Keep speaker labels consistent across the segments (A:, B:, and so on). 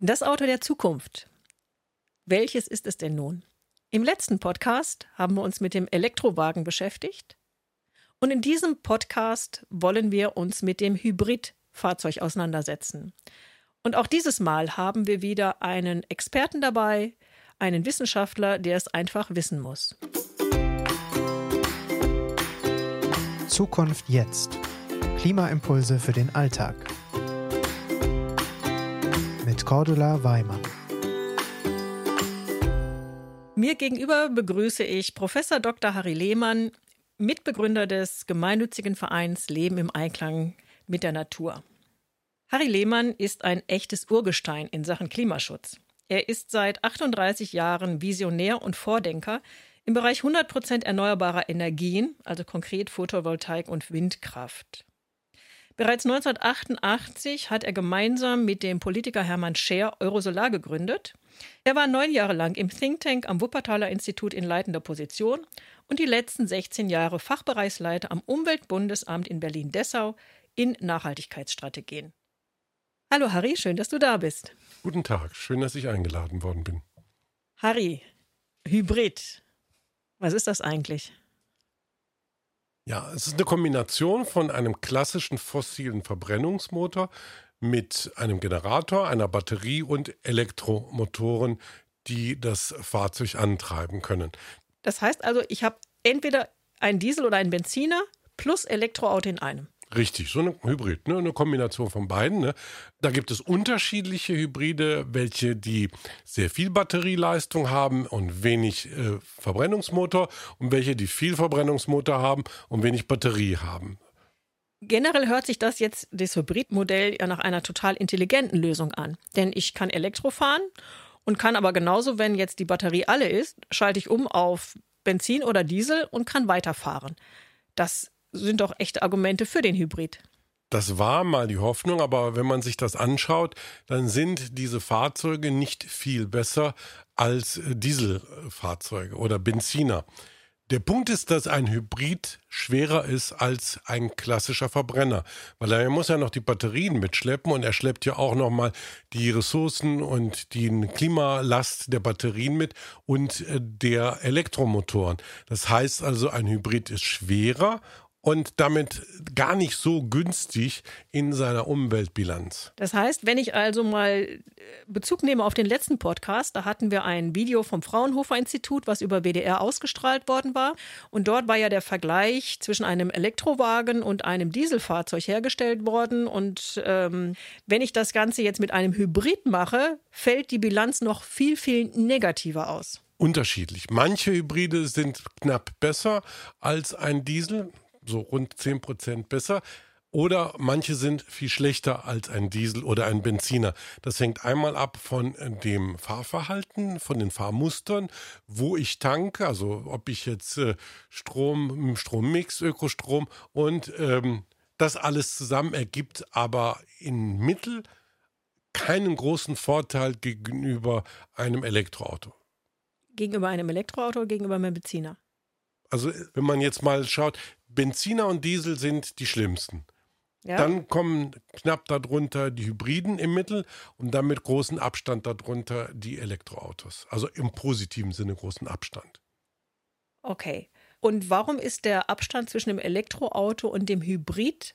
A: Das Auto der Zukunft. Welches ist es denn nun? Im letzten Podcast haben wir uns mit dem Elektrowagen beschäftigt. Und in diesem Podcast wollen wir uns mit dem Hybridfahrzeug auseinandersetzen. Und auch dieses Mal haben wir wieder einen Experten dabei, einen Wissenschaftler, der es einfach wissen muss.
B: Zukunft jetzt. Klimaimpulse für den Alltag mit Cordula Weimann.
A: Mir gegenüber begrüße ich Professor Dr. Harry Lehmann, Mitbegründer des gemeinnützigen Vereins Leben im Einklang mit der Natur. Harry Lehmann ist ein echtes Urgestein in Sachen Klimaschutz. Er ist seit 38 Jahren Visionär und Vordenker im Bereich 100% erneuerbarer Energien, also konkret Photovoltaik und Windkraft. Bereits 1988 hat er gemeinsam mit dem Politiker Hermann Scher Eurosolar gegründet. Er war neun Jahre lang im Think Tank am Wuppertaler Institut in leitender Position und die letzten 16 Jahre Fachbereichsleiter am Umweltbundesamt in Berlin-Dessau in Nachhaltigkeitsstrategien. Hallo Harry, schön, dass du da bist.
C: Guten Tag, schön, dass ich eingeladen worden bin.
A: Harry, Hybrid. Was ist das eigentlich?
C: Ja, es ist eine Kombination von einem klassischen fossilen Verbrennungsmotor mit einem Generator, einer Batterie und Elektromotoren, die das Fahrzeug antreiben können.
A: Das heißt also, ich habe entweder einen Diesel oder einen Benziner plus Elektroauto in einem.
C: Richtig, so ein Hybrid, ne? eine Kombination von beiden. Ne? Da gibt es unterschiedliche Hybride, welche die sehr viel Batterieleistung haben und wenig äh, Verbrennungsmotor und welche die viel Verbrennungsmotor haben und wenig Batterie haben.
A: Generell hört sich das jetzt, das Hybridmodell, ja nach einer total intelligenten Lösung an. Denn ich kann Elektro fahren und kann aber genauso, wenn jetzt die Batterie alle ist, schalte ich um auf Benzin oder Diesel und kann weiterfahren. Das sind doch echte Argumente für den Hybrid.
C: Das war mal die Hoffnung, aber wenn man sich das anschaut, dann sind diese Fahrzeuge nicht viel besser als Dieselfahrzeuge oder Benziner. Der Punkt ist, dass ein Hybrid schwerer ist als ein klassischer Verbrenner, weil er muss ja noch die Batterien mitschleppen und er schleppt ja auch noch mal die Ressourcen und die Klimalast der Batterien mit und äh, der Elektromotoren. Das heißt also, ein Hybrid ist schwerer und damit gar nicht so günstig in seiner Umweltbilanz.
A: Das heißt, wenn ich also mal äh, Bezug nehme auf den letzten Podcast, da hatten wir ein Video vom Fraunhofer Institut, was über WDR ausgestrahlt worden war. Und dort war ja der Vergleich zwischen einem Elektrowagen und einem Dieselfahrzeug hergestellt worden. Und ähm, wenn ich das Ganze jetzt mit einem Hybrid mache, fällt die Bilanz noch viel, viel negativer aus
C: unterschiedlich. Manche Hybride sind knapp besser als ein Diesel so rund 10 Prozent besser. Oder manche sind viel schlechter als ein Diesel oder ein Benziner. Das hängt einmal ab von dem Fahrverhalten, von den Fahrmustern, wo ich tanke, also ob ich jetzt äh, Strom, Strommix, Ökostrom und ähm, das alles zusammen ergibt aber in Mittel keinen großen Vorteil gegenüber einem Elektroauto.
A: Gegenüber einem Elektroauto oder gegenüber einem Benziner?
C: Also wenn man jetzt mal schaut, Benziner und Diesel sind die schlimmsten. Ja. Dann kommen knapp darunter die Hybriden im Mittel und dann mit großem Abstand darunter die Elektroautos. Also im positiven Sinne großen Abstand.
A: Okay. Und warum ist der Abstand zwischen dem Elektroauto und dem Hybrid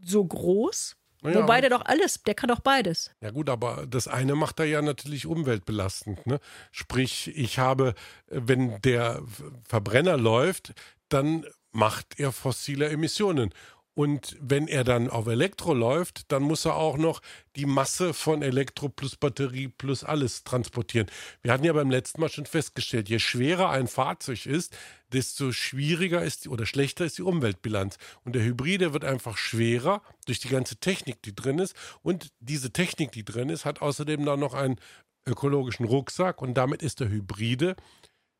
A: so groß? Ja. Wobei der doch alles, der kann doch beides.
C: Ja gut, aber das eine macht er ja natürlich umweltbelastend. Ne? Sprich, ich habe, wenn der Verbrenner läuft, dann macht er fossile Emissionen. Und wenn er dann auf Elektro läuft, dann muss er auch noch die Masse von Elektro plus Batterie plus alles transportieren. Wir hatten ja beim letzten Mal schon festgestellt, je schwerer ein Fahrzeug ist, desto schwieriger ist die, oder schlechter ist die Umweltbilanz. Und der Hybride wird einfach schwerer durch die ganze Technik, die drin ist. Und diese Technik, die drin ist, hat außerdem dann noch einen ökologischen Rucksack und damit ist der Hybride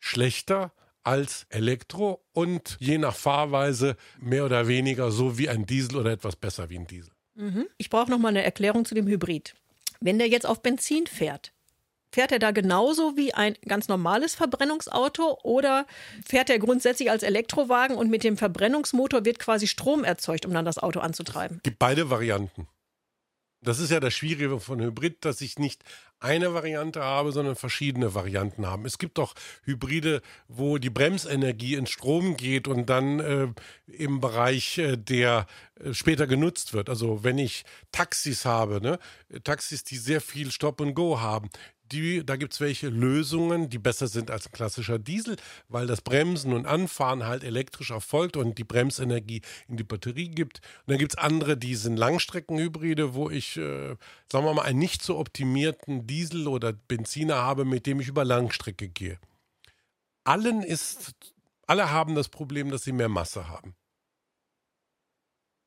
C: schlechter als Elektro und je nach Fahrweise mehr oder weniger so wie ein Diesel oder etwas besser wie ein Diesel.
A: Mhm. Ich brauche noch mal eine Erklärung zu dem Hybrid. Wenn der jetzt auf Benzin fährt, fährt er da genauso wie ein ganz normales Verbrennungsauto oder fährt er grundsätzlich als Elektrowagen und mit dem Verbrennungsmotor wird quasi Strom erzeugt, um dann das Auto anzutreiben? Es
C: gibt beide Varianten. Das ist ja das Schwierige von Hybrid, dass ich nicht eine Variante habe, sondern verschiedene Varianten haben. Es gibt auch Hybride, wo die Bremsenergie in Strom geht und dann äh, im Bereich äh, der äh, später genutzt wird. Also wenn ich Taxis habe, ne? Taxis, die sehr viel Stop and Go haben, die, da gibt es welche Lösungen, die besser sind als ein klassischer Diesel, weil das Bremsen und Anfahren halt elektrisch erfolgt und die Bremsenergie in die Batterie gibt. Und dann gibt es andere, die sind Langstreckenhybride, wo ich, äh, sagen wir mal, einen nicht so optimierten Diesel oder Benziner habe, mit dem ich über Langstrecke gehe. Allen ist, alle haben das Problem, dass sie mehr Masse haben.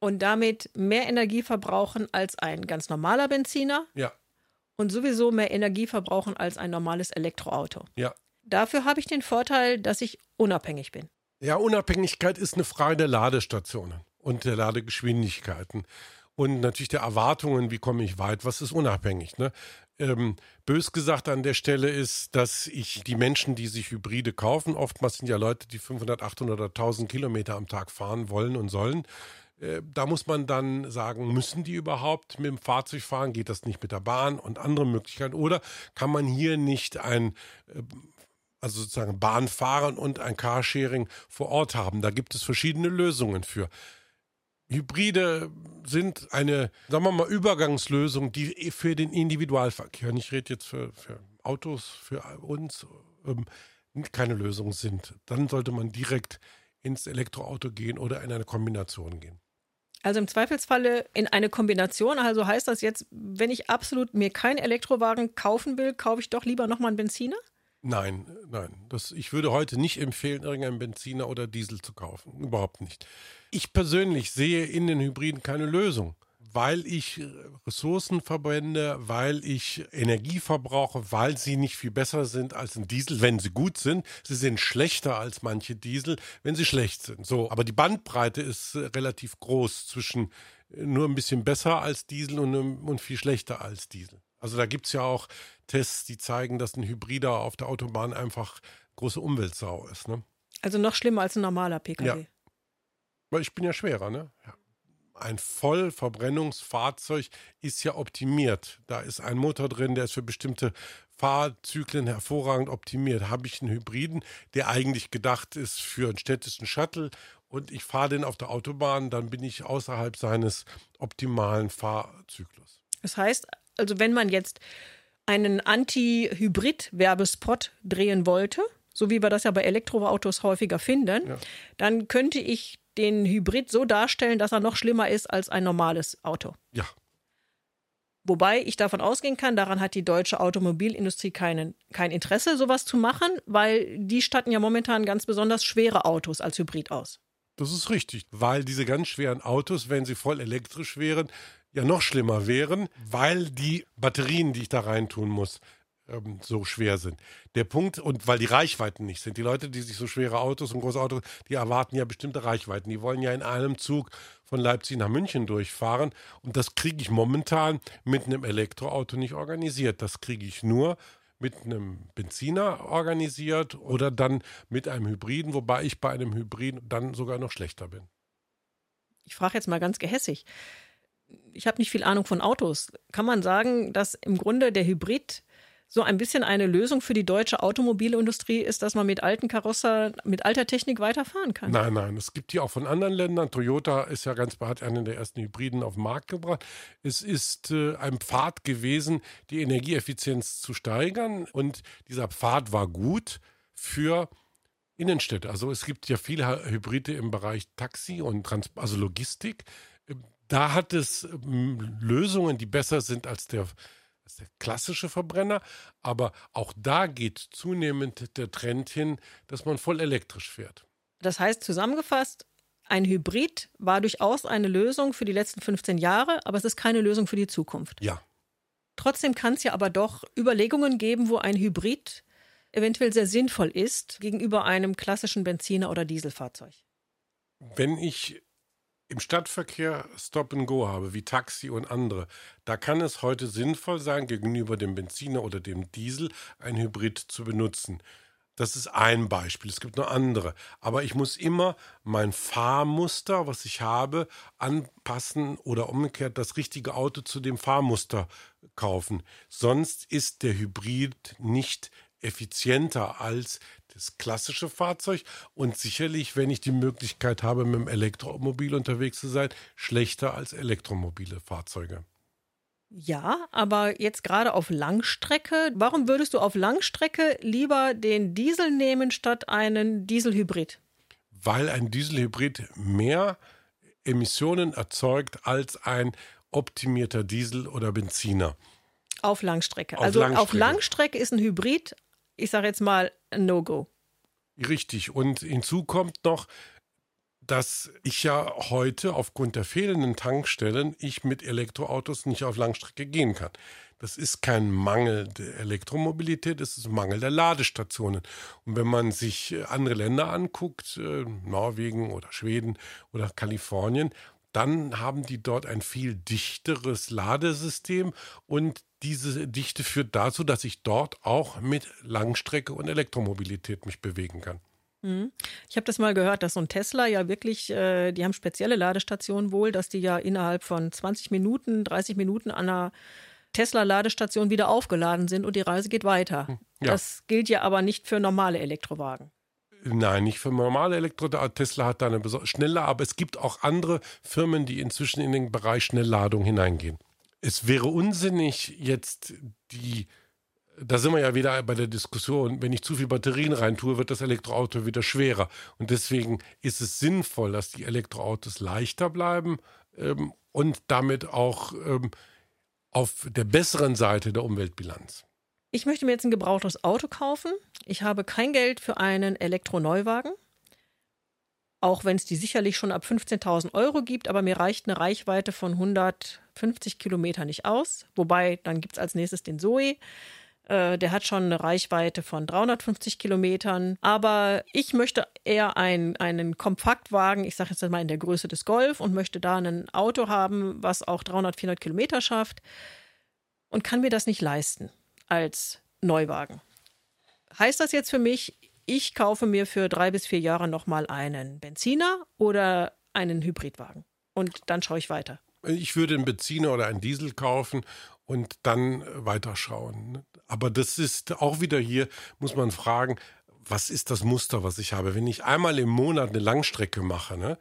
A: Und damit mehr Energie verbrauchen als ein ganz normaler Benziner?
C: Ja
A: und sowieso mehr Energie verbrauchen als ein normales Elektroauto.
C: Ja.
A: Dafür habe ich den Vorteil, dass ich unabhängig bin.
C: Ja, Unabhängigkeit ist eine Frage der Ladestationen und der Ladegeschwindigkeiten und natürlich der Erwartungen, wie komme ich weit, was ist unabhängig. Ne? Ähm, bös gesagt an der Stelle ist, dass ich die Menschen, die sich Hybride kaufen, oftmals sind ja Leute, die 500, 800 oder 1000 Kilometer am Tag fahren wollen und sollen, da muss man dann sagen, müssen die überhaupt mit dem Fahrzeug fahren? Geht das nicht mit der Bahn und andere Möglichkeiten? Oder kann man hier nicht ein, äh, also sozusagen Bahnfahren und ein Carsharing vor Ort haben? Da gibt es verschiedene Lösungen für. Hybride sind eine, sagen wir mal, Übergangslösung, die für den Individualverkehr, ich rede jetzt für, für Autos, für uns, ähm, keine Lösung sind. Dann sollte man direkt ins Elektroauto gehen oder in eine Kombination gehen.
A: Also im Zweifelsfalle in eine Kombination. Also heißt das jetzt, wenn ich absolut mir keinen Elektrowagen kaufen will, kaufe ich doch lieber nochmal einen Benziner?
C: Nein, nein. Das, ich würde heute nicht empfehlen, irgendeinen Benziner oder Diesel zu kaufen. Überhaupt nicht. Ich persönlich sehe in den Hybriden keine Lösung weil ich Ressourcen verbrenne, weil ich Energie verbrauche, weil sie nicht viel besser sind als ein Diesel, wenn sie gut sind. Sie sind schlechter als manche Diesel, wenn sie schlecht sind. So, aber die Bandbreite ist äh, relativ groß zwischen äh, nur ein bisschen besser als Diesel und, und viel schlechter als Diesel. Also da gibt es ja auch Tests, die zeigen, dass ein Hybrider auf der Autobahn einfach große Umweltsau ist. Ne?
A: Also noch schlimmer als ein normaler Pkw.
C: Ja. Weil ich bin ja schwerer, ne? Ja ein Vollverbrennungsfahrzeug ist ja optimiert. Da ist ein Motor drin, der ist für bestimmte Fahrzyklen hervorragend optimiert. Habe ich einen Hybriden, der eigentlich gedacht ist für einen städtischen Shuttle und ich fahre den auf der Autobahn, dann bin ich außerhalb seines optimalen Fahrzyklus.
A: Das heißt, also wenn man jetzt einen Anti-Hybrid-Werbespot drehen wollte, so wie wir das ja bei Elektroautos häufiger finden, ja. dann könnte ich den Hybrid so darstellen, dass er noch schlimmer ist als ein normales Auto.
C: Ja.
A: Wobei ich davon ausgehen kann, daran hat die deutsche Automobilindustrie keinen, kein Interesse, sowas zu machen, weil die statten ja momentan ganz besonders schwere Autos als Hybrid aus.
C: Das ist richtig, weil diese ganz schweren Autos, wenn sie voll elektrisch wären, ja noch schlimmer wären, weil die Batterien, die ich da reintun muss, ähm, so schwer sind. Der Punkt, und weil die Reichweiten nicht sind. Die Leute, die sich so schwere Autos und große Autos, die erwarten ja bestimmte Reichweiten. Die wollen ja in einem Zug von Leipzig nach München durchfahren. Und das kriege ich momentan mit einem Elektroauto nicht organisiert. Das kriege ich nur mit einem Benziner organisiert oder dann mit einem Hybriden, wobei ich bei einem Hybriden dann sogar noch schlechter bin.
A: Ich frage jetzt mal ganz gehässig. Ich habe nicht viel Ahnung von Autos. Kann man sagen, dass im Grunde der Hybrid so ein bisschen eine Lösung für die deutsche Automobilindustrie ist, dass man mit alten Karosser, mit alter Technik weiterfahren kann.
C: Nein, nein, es gibt die auch von anderen Ländern. Toyota ist ja ganz hat einen der ersten Hybriden auf den Markt gebracht. Es ist äh, ein Pfad gewesen, die Energieeffizienz zu steigern und dieser Pfad war gut für Innenstädte. Also es gibt ja viele Hybride im Bereich Taxi und Trans also Logistik. Da hat es ähm, Lösungen, die besser sind als der der klassische Verbrenner, aber auch da geht zunehmend der Trend hin, dass man voll elektrisch fährt.
A: Das heißt zusammengefasst, ein Hybrid war durchaus eine Lösung für die letzten 15 Jahre, aber es ist keine Lösung für die Zukunft.
C: Ja.
A: Trotzdem kann es ja aber doch Überlegungen geben, wo ein Hybrid eventuell sehr sinnvoll ist gegenüber einem klassischen Benziner- oder Dieselfahrzeug.
C: Wenn ich im Stadtverkehr Stop and Go habe, wie Taxi und andere, da kann es heute sinnvoll sein, gegenüber dem Benziner oder dem Diesel ein Hybrid zu benutzen. Das ist ein Beispiel. Es gibt noch andere. Aber ich muss immer mein Fahrmuster, was ich habe, anpassen oder umgekehrt das richtige Auto zu dem Fahrmuster kaufen. Sonst ist der Hybrid nicht effizienter als das klassische Fahrzeug und sicherlich, wenn ich die Möglichkeit habe, mit dem Elektromobil unterwegs zu sein, schlechter als elektromobile Fahrzeuge.
A: Ja, aber jetzt gerade auf Langstrecke, warum würdest du auf Langstrecke lieber den Diesel nehmen statt einen Dieselhybrid?
C: Weil ein Dieselhybrid mehr Emissionen erzeugt als ein optimierter Diesel oder Benziner.
A: Auf Langstrecke.
C: Auf
A: also
C: Langstrecke.
A: auf Langstrecke ist ein Hybrid, ich sage jetzt mal, No-Go.
C: Richtig. Und hinzu kommt noch, dass ich ja heute aufgrund der fehlenden Tankstellen ich mit Elektroautos nicht auf Langstrecke gehen kann. Das ist kein Mangel der Elektromobilität, es ist ein Mangel der Ladestationen. Und wenn man sich äh, andere Länder anguckt, äh, Norwegen oder Schweden oder Kalifornien, dann haben die dort ein viel dichteres Ladesystem und diese Dichte führt dazu, dass ich dort auch mit Langstrecke und Elektromobilität mich bewegen kann.
A: Mhm. Ich habe das mal gehört, dass so ein Tesla ja wirklich, äh, die haben spezielle Ladestationen wohl, dass die ja innerhalb von 20 Minuten, 30 Minuten an einer Tesla-Ladestation wieder aufgeladen sind und die Reise geht weiter.
C: Hm, Ja.
A: Das gilt ja aber nicht für normale Elektrowagen.
C: Nein, nicht für normale Elektro. Tesla hat da eine schnelle, aber es gibt auch andere Firmen, die inzwischen in den Bereich Schnellladung hineingehen. Es wäre unsinnig, jetzt die, da sind wir ja wieder bei der Diskussion, wenn ich zu viel Batterien reintue, wird das Elektroauto wieder schwerer. Und deswegen ist es sinnvoll, dass die Elektroautos leichter bleiben ähm, und damit auch ähm, auf der besseren Seite der Umweltbilanz.
A: Ich möchte mir jetzt ein gebrauchtes Auto kaufen. Ich habe kein Geld für einen Elektroneuwagen. Auch wenn es die sicherlich schon ab 15.000 Euro gibt, aber mir reicht eine Reichweite von 150 Kilometern nicht aus. Wobei, dann gibt es als nächstes den Zoe. Äh, der hat schon eine Reichweite von 350 Kilometern. Aber ich möchte eher ein, einen Kompaktwagen, ich sage jetzt mal in der Größe des Golf, und möchte da ein Auto haben, was auch 300, 400 Kilometer schafft und kann mir das nicht leisten als Neuwagen. Heißt das jetzt für mich, ich kaufe mir für drei bis vier Jahre nochmal einen Benziner oder einen Hybridwagen? Und dann schaue ich weiter.
C: Ich würde einen Benziner oder einen Diesel kaufen und dann weiterschauen. ne? Aber das ist auch wieder hier, muss man fragen, was ist das Muster, was ich habe? Wenn ich einmal im Monat eine Langstrecke mache, ne,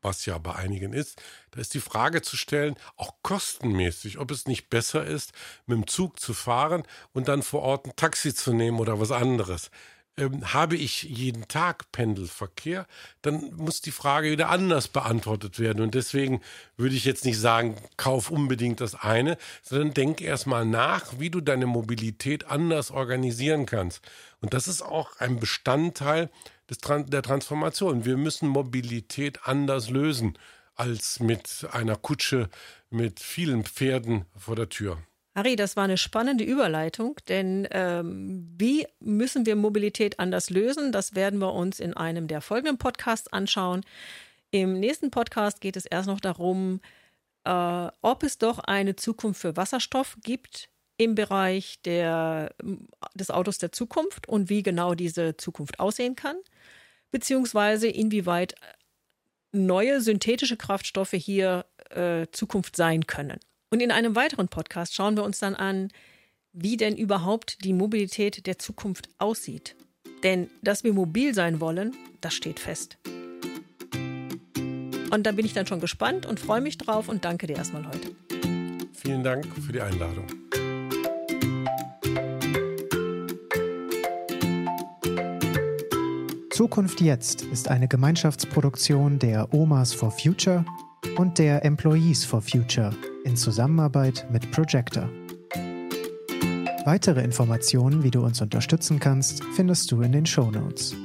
C: was ja bei einigen ist, da ist die Frage zu stellen, auch kostenmäßig, ob es nicht besser ist, mit dem Zug zu fahren und dann vor Ort ein Taxi zu nehmen oder was anderes. Ähm, habe ich jeden Tag Pendelverkehr, dann muss die Frage wieder anders beantwortet werden. Und deswegen würde ich jetzt nicht sagen, kauf unbedingt das eine, sondern denk erstmal nach, wie du deine Mobilität anders organisieren kannst. Und das ist auch ein Bestandteil des, der Transformation. Wir müssen Mobilität anders lösen als mit einer Kutsche mit vielen Pferden vor der Tür.
A: Harry, das war eine spannende Überleitung, denn ähm, wie müssen wir Mobilität anders lösen? Das werden wir uns in einem der folgenden Podcasts anschauen. Im nächsten Podcast geht es erst noch darum, äh, ob es doch eine Zukunft für Wasserstoff gibt im Bereich der, des Autos der Zukunft und wie genau diese Zukunft aussehen kann, beziehungsweise inwieweit neue synthetische Kraftstoffe hier äh, Zukunft sein können. Und in einem weiteren Podcast schauen wir uns dann an, wie denn überhaupt die Mobilität der Zukunft aussieht. Denn dass wir mobil sein wollen, das steht fest. Und da bin ich dann schon gespannt und freue mich drauf und danke dir erstmal heute.
C: Vielen Dank für die Einladung.
B: Zukunft jetzt ist eine Gemeinschaftsproduktion der Omas for Future und der Employees for Future in Zusammenarbeit mit Projector. Weitere Informationen, wie du uns unterstützen kannst, findest du in den Show Notes.